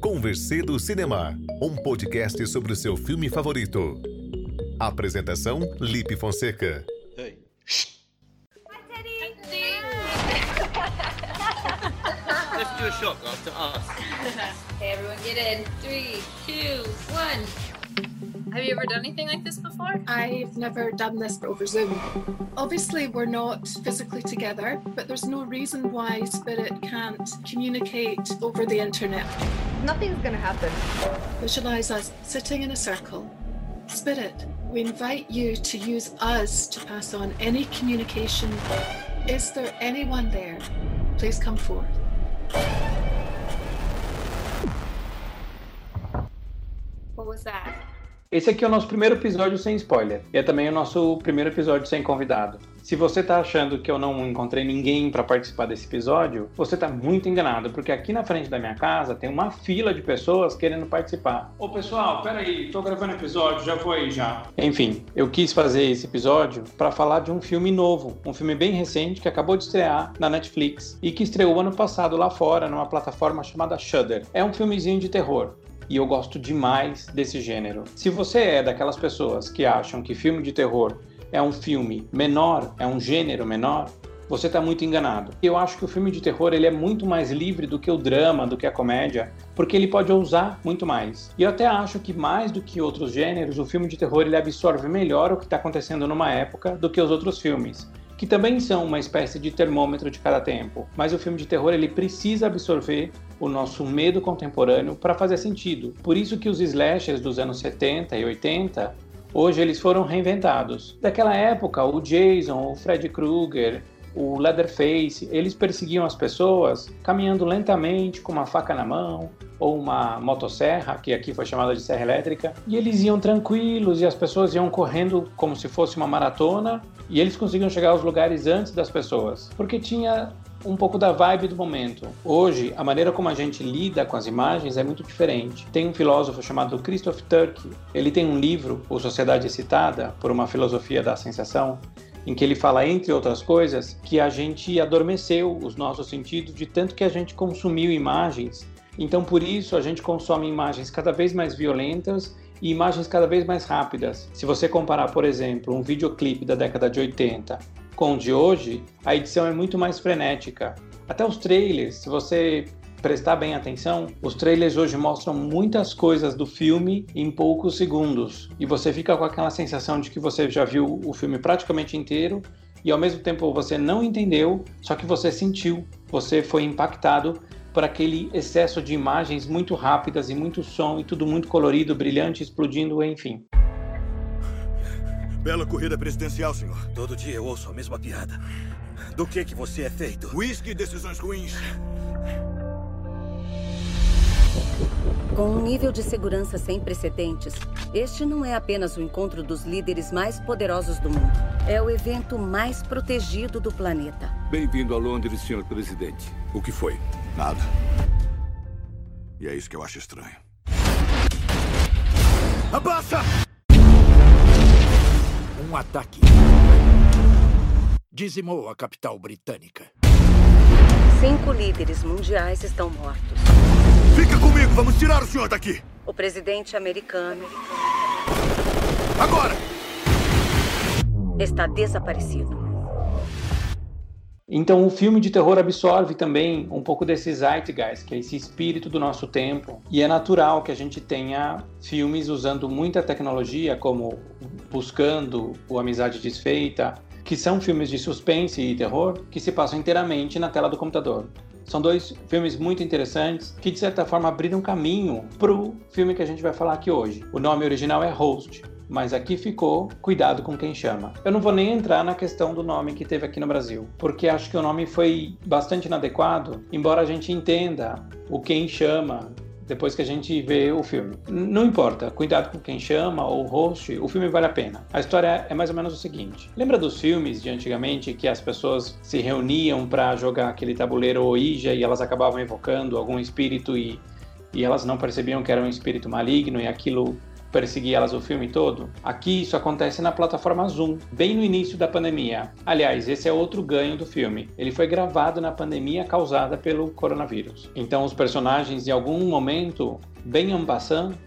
Converse do Cinema, um podcast sobre o seu filme favorito. Apresentação: Lipe Fonseca. Hey. Let's do a shot glass to us. Okay, everyone get in. Three, two, one. Have you ever done anything like this before? I've never done this over Zoom. Obviously, we're not physically together, but there's no reason why Spirit can't communicate over the internet. Nothing's gonna happen. Visualize us sitting in a circle. Spirit, we invite you to use us to pass on any communication. Is there anyone there? Please come forth. What was that? Esse aqui é o nosso primeiro episódio sem spoiler. E é também o nosso primeiro episódio sem convidado. Se você tá achando que eu não encontrei ninguém para participar desse episódio, você tá muito enganado, porque aqui na frente da minha casa tem uma fila de pessoas querendo participar. Ô pessoal, peraí, tô gravando episódio, já vou aí já. Enfim, eu quis fazer esse episódio para falar de um filme novo, um filme bem recente que acabou de estrear na Netflix e que estreou ano passado lá fora numa plataforma chamada Shudder. É um filmezinho de terror e eu gosto demais desse gênero. Se você é daquelas pessoas que acham que filme de terror é um filme menor, é um gênero menor, você está muito enganado. Eu acho que o filme de terror ele é muito mais livre do que o drama, do que a comédia, porque ele pode ousar muito mais. E eu até acho que mais do que outros gêneros, o filme de terror ele absorve melhor o que está acontecendo numa época do que os outros filmes que também são uma espécie de termômetro de cada tempo. Mas o filme de terror ele precisa absorver o nosso medo contemporâneo para fazer sentido. Por isso que os slashers dos anos 70 e 80 hoje eles foram reinventados. Daquela época, o Jason, o Freddy Krueger, o Leatherface, eles perseguiam as pessoas caminhando lentamente com uma faca na mão ou uma motosserra, que aqui foi chamada de serra elétrica, e eles iam tranquilos e as pessoas iam correndo como se fosse uma maratona e eles conseguiam chegar aos lugares antes das pessoas, porque tinha um pouco da vibe do momento. Hoje, a maneira como a gente lida com as imagens é muito diferente. Tem um filósofo chamado Christoph Turk. Ele tem um livro, O Sociedade Excitada, por uma filosofia da sensação, em que ele fala, entre outras coisas, que a gente adormeceu os nossos sentidos de tanto que a gente consumiu imagens. Então, por isso, a gente consome imagens cada vez mais violentas e imagens cada vez mais rápidas. Se você comparar, por exemplo, um videoclipe da década de 80 com o de hoje, a edição é muito mais frenética. Até os trailers, se você prestar bem atenção, os trailers hoje mostram muitas coisas do filme em poucos segundos e você fica com aquela sensação de que você já viu o filme praticamente inteiro e ao mesmo tempo você não entendeu, só que você sentiu, você foi impactado por aquele excesso de imagens muito rápidas e muito som e tudo muito colorido, brilhante, explodindo, enfim. Bela corrida presidencial, senhor. Todo dia eu ouço a mesma piada. Do que que você é feito? Whisky e decisões ruins. Com um nível de segurança sem precedentes, este não é apenas o encontro dos líderes mais poderosos do mundo. É o evento mais protegido do planeta. Bem-vindo a Londres, senhor presidente. O que foi? Nada. E é isso que eu acho estranho. Abaixa! Um ataque dizimou a capital britânica. Cinco líderes mundiais estão mortos. Fica comigo, vamos tirar o senhor daqui! O presidente americano Agora! está desaparecido. Então o filme de terror absorve também um pouco desse zeitgeist, que é esse espírito do nosso tempo, e é natural que a gente tenha filmes usando muita tecnologia, como Buscando, O Amizade Desfeita, que são filmes de suspense e terror que se passam inteiramente na tela do computador. São dois filmes muito interessantes que, de certa forma, abriram caminho para o filme que a gente vai falar aqui hoje. O nome original é Host, mas aqui ficou Cuidado com quem chama. Eu não vou nem entrar na questão do nome que teve aqui no Brasil, porque acho que o nome foi bastante inadequado, embora a gente entenda o quem chama depois que a gente vê o filme. Não importa, cuidado com quem chama ou host, o filme vale a pena. A história é mais ou menos o seguinte: lembra dos filmes de antigamente que as pessoas se reuniam para jogar aquele tabuleiro Ouija e elas acabavam evocando algum espírito e, e elas não percebiam que era um espírito maligno e aquilo perseguir elas o filme todo? Aqui isso acontece na plataforma Zoom, bem no início da pandemia. Aliás, esse é outro ganho do filme. Ele foi gravado na pandemia causada pelo coronavírus. Então os personagens, em algum momento, bem en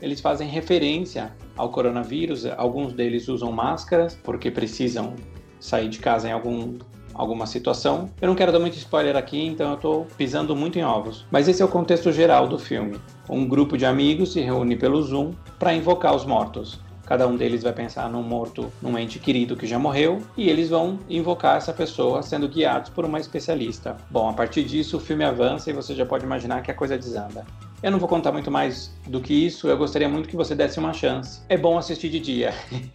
eles fazem referência ao coronavírus. Alguns deles usam máscaras porque precisam sair de casa em algum alguma situação. Eu não quero dar muito spoiler aqui, então eu estou pisando muito em ovos. Mas esse é o contexto geral do filme. Um grupo de amigos se reúne pelo Zoom para invocar os mortos. Cada um deles vai pensar num morto, num ente querido que já morreu, e eles vão invocar essa pessoa sendo guiados por uma especialista. Bom, a partir disso o filme avança e você já pode imaginar que a coisa desanda. Eu não vou contar muito mais do que isso, eu gostaria muito que você desse uma chance. É bom assistir de dia,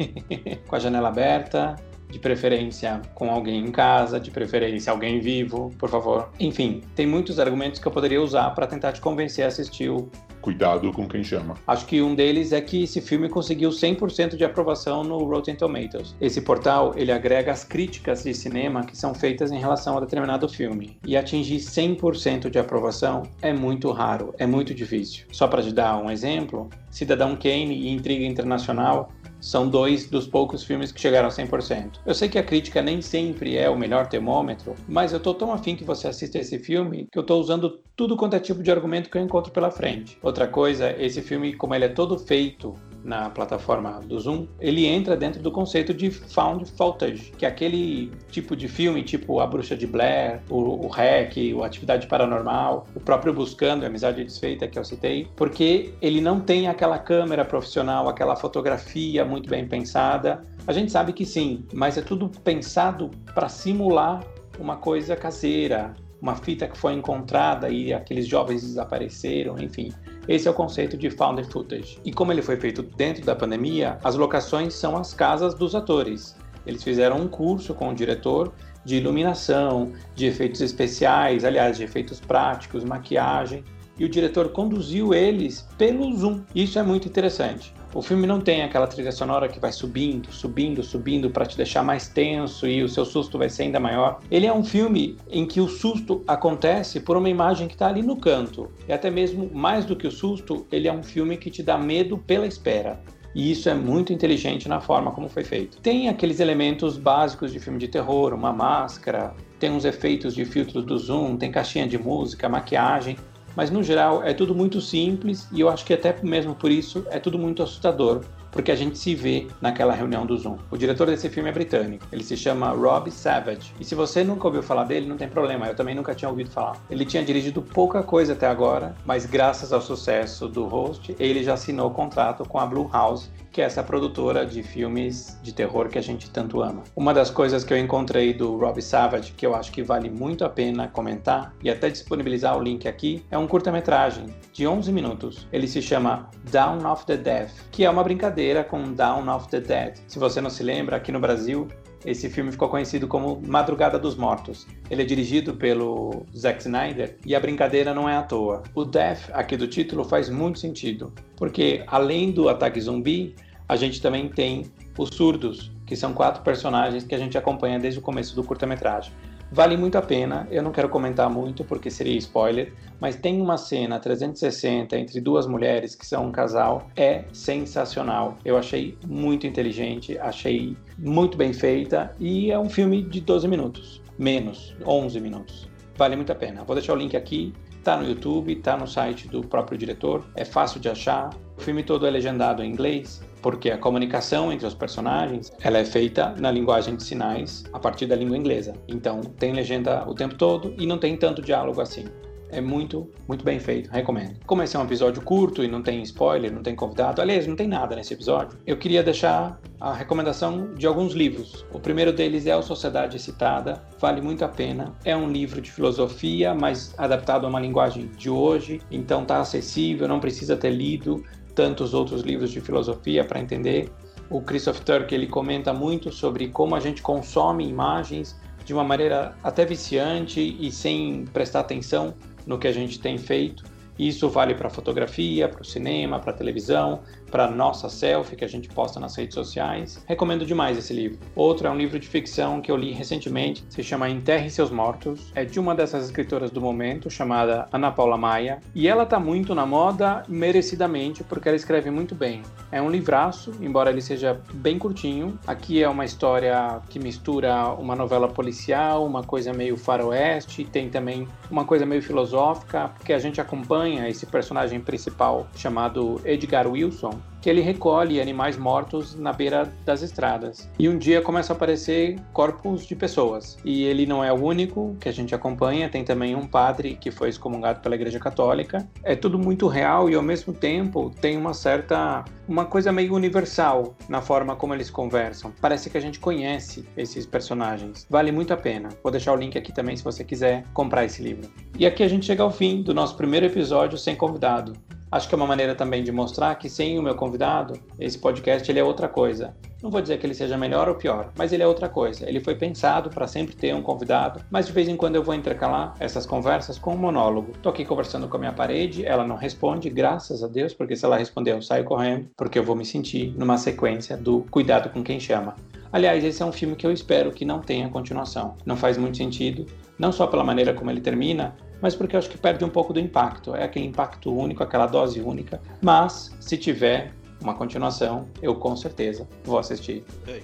com a janela aberta, de preferência com alguém em casa, de preferência alguém vivo, por favor. Enfim, tem muitos argumentos que eu poderia usar para tentar te convencer a assistir o Cuidado com quem chama. Acho que um deles é que esse filme conseguiu 100% de aprovação no Rotten Tomatoes. Esse portal, ele agrega as críticas de cinema que são feitas em relação a determinado filme. E atingir 100% de aprovação é muito raro, é muito difícil. Só para te dar um exemplo, Cidadão Kane e Intriga Internacional são dois dos poucos filmes que chegaram a 100%. Eu sei que a crítica nem sempre é o melhor termômetro, mas eu tô tão afim que você assista esse filme que eu tô usando tudo quanto é tipo de argumento que eu encontro pela frente. Outra coisa, esse filme, como ele é todo feito na plataforma do Zoom, ele entra dentro do conceito de found footage, que é aquele tipo de filme, tipo A Bruxa de Blair, o, o Hack, o Atividade Paranormal, o próprio Buscando, a Amizade Desfeita que eu citei, porque ele não tem aquela câmera profissional, aquela fotografia muito bem pensada. A gente sabe que sim, mas é tudo pensado para simular uma coisa caseira, uma fita que foi encontrada e aqueles jovens desapareceram, enfim. Esse é o conceito de found footage. E como ele foi feito dentro da pandemia, as locações são as casas dos atores. Eles fizeram um curso com o diretor de iluminação, de efeitos especiais, aliás, de efeitos práticos, maquiagem, e o diretor conduziu eles pelo Zoom. Isso é muito interessante. O filme não tem aquela trilha sonora que vai subindo, subindo, subindo para te deixar mais tenso e o seu susto vai ser ainda maior. Ele é um filme em que o susto acontece por uma imagem que está ali no canto. E até mesmo mais do que o susto, ele é um filme que te dá medo pela espera. E isso é muito inteligente na forma como foi feito. Tem aqueles elementos básicos de filme de terror, uma máscara, tem uns efeitos de filtros do zoom, tem caixinha de música, maquiagem, mas no geral é tudo muito simples e eu acho que até mesmo por isso é tudo muito assustador, porque a gente se vê naquela reunião do Zoom. O diretor desse filme é britânico, ele se chama Rob Savage. E se você nunca ouviu falar dele, não tem problema, eu também nunca tinha ouvido falar. Ele tinha dirigido pouca coisa até agora, mas graças ao sucesso do host, ele já assinou o contrato com a Blue House que é essa produtora de filmes de terror que a gente tanto ama. Uma das coisas que eu encontrei do Rob Savage, que eu acho que vale muito a pena comentar e até disponibilizar o link aqui, é um curta-metragem de 11 minutos. Ele se chama Down of the Dead, que é uma brincadeira com Down of the Dead. Se você não se lembra, aqui no Brasil esse filme ficou conhecido como Madrugada dos Mortos. Ele é dirigido pelo Zack Snyder e a brincadeira não é à toa. O Death aqui do título faz muito sentido, porque além do ataque zumbi, a gente também tem os surdos, que são quatro personagens que a gente acompanha desde o começo do curta-metragem. Vale muito a pena, eu não quero comentar muito porque seria spoiler, mas tem uma cena 360 entre duas mulheres que são um casal, é sensacional. Eu achei muito inteligente, achei muito bem feita e é um filme de 12 minutos, menos, 11 minutos. Vale muito a pena. Vou deixar o link aqui, tá no YouTube, tá no site do próprio diretor, é fácil de achar. O filme todo é legendado em inglês, porque a comunicação entre os personagens ela é feita na linguagem de sinais a partir da língua inglesa. Então tem legenda o tempo todo e não tem tanto diálogo assim. É muito, muito bem feito, recomendo. Como esse é um episódio curto e não tem spoiler, não tem convidado, aliás, não tem nada nesse episódio, eu queria deixar a recomendação de alguns livros. O primeiro deles é o Sociedade Citada, vale muito a pena. É um livro de filosofia, mas adaptado a uma linguagem de hoje, então tá acessível, não precisa ter lido, tantos outros livros de filosofia para entender. O Christoph Turk ele comenta muito sobre como a gente consome imagens de uma maneira até viciante e sem prestar atenção no que a gente tem feito. Isso vale para fotografia, para o cinema, para televisão, para nossa selfie que a gente posta nas redes sociais. Recomendo demais esse livro. Outro é um livro de ficção que eu li recentemente, se chama Enterre Seus Mortos. É de uma dessas escritoras do momento, chamada Ana Paula Maia, e ela está muito na moda merecidamente porque ela escreve muito bem. É um livraço, embora ele seja bem curtinho. Aqui é uma história que mistura uma novela policial, uma coisa meio faroeste, tem também uma coisa meio filosófica, porque a gente acompanha esse personagem principal chamado Edgar Wilson, que ele recolhe animais mortos na beira das estradas. E um dia começa a aparecer corpos de pessoas. E ele não é o único que a gente acompanha, tem também um padre que foi excomungado pela Igreja Católica. É tudo muito real e ao mesmo tempo tem uma certa uma coisa meio universal na forma como eles conversam. Parece que a gente conhece esses personagens. Vale muito a pena. Vou deixar o link aqui também se você quiser comprar esse livro. E aqui a gente chega ao fim do nosso primeiro episódio sem convidado. Acho que é uma maneira também de mostrar que sem o meu convidado, esse podcast ele é outra coisa. Não vou dizer que ele seja melhor ou pior, mas ele é outra coisa. Ele foi pensado para sempre ter um convidado, mas de vez em quando eu vou intercalar essas conversas com um monólogo. Tô aqui conversando com a minha parede, ela não responde, graças a Deus, porque se ela responder eu saio correndo, porque eu vou me sentir numa sequência do cuidado com quem chama. Aliás, esse é um filme que eu espero que não tenha continuação. Não faz muito sentido, não só pela maneira como ele termina, mas porque eu acho que perde um pouco do impacto. É aquele impacto único, aquela dose única. Mas, se tiver uma continuação, eu com certeza vou assistir. Ei.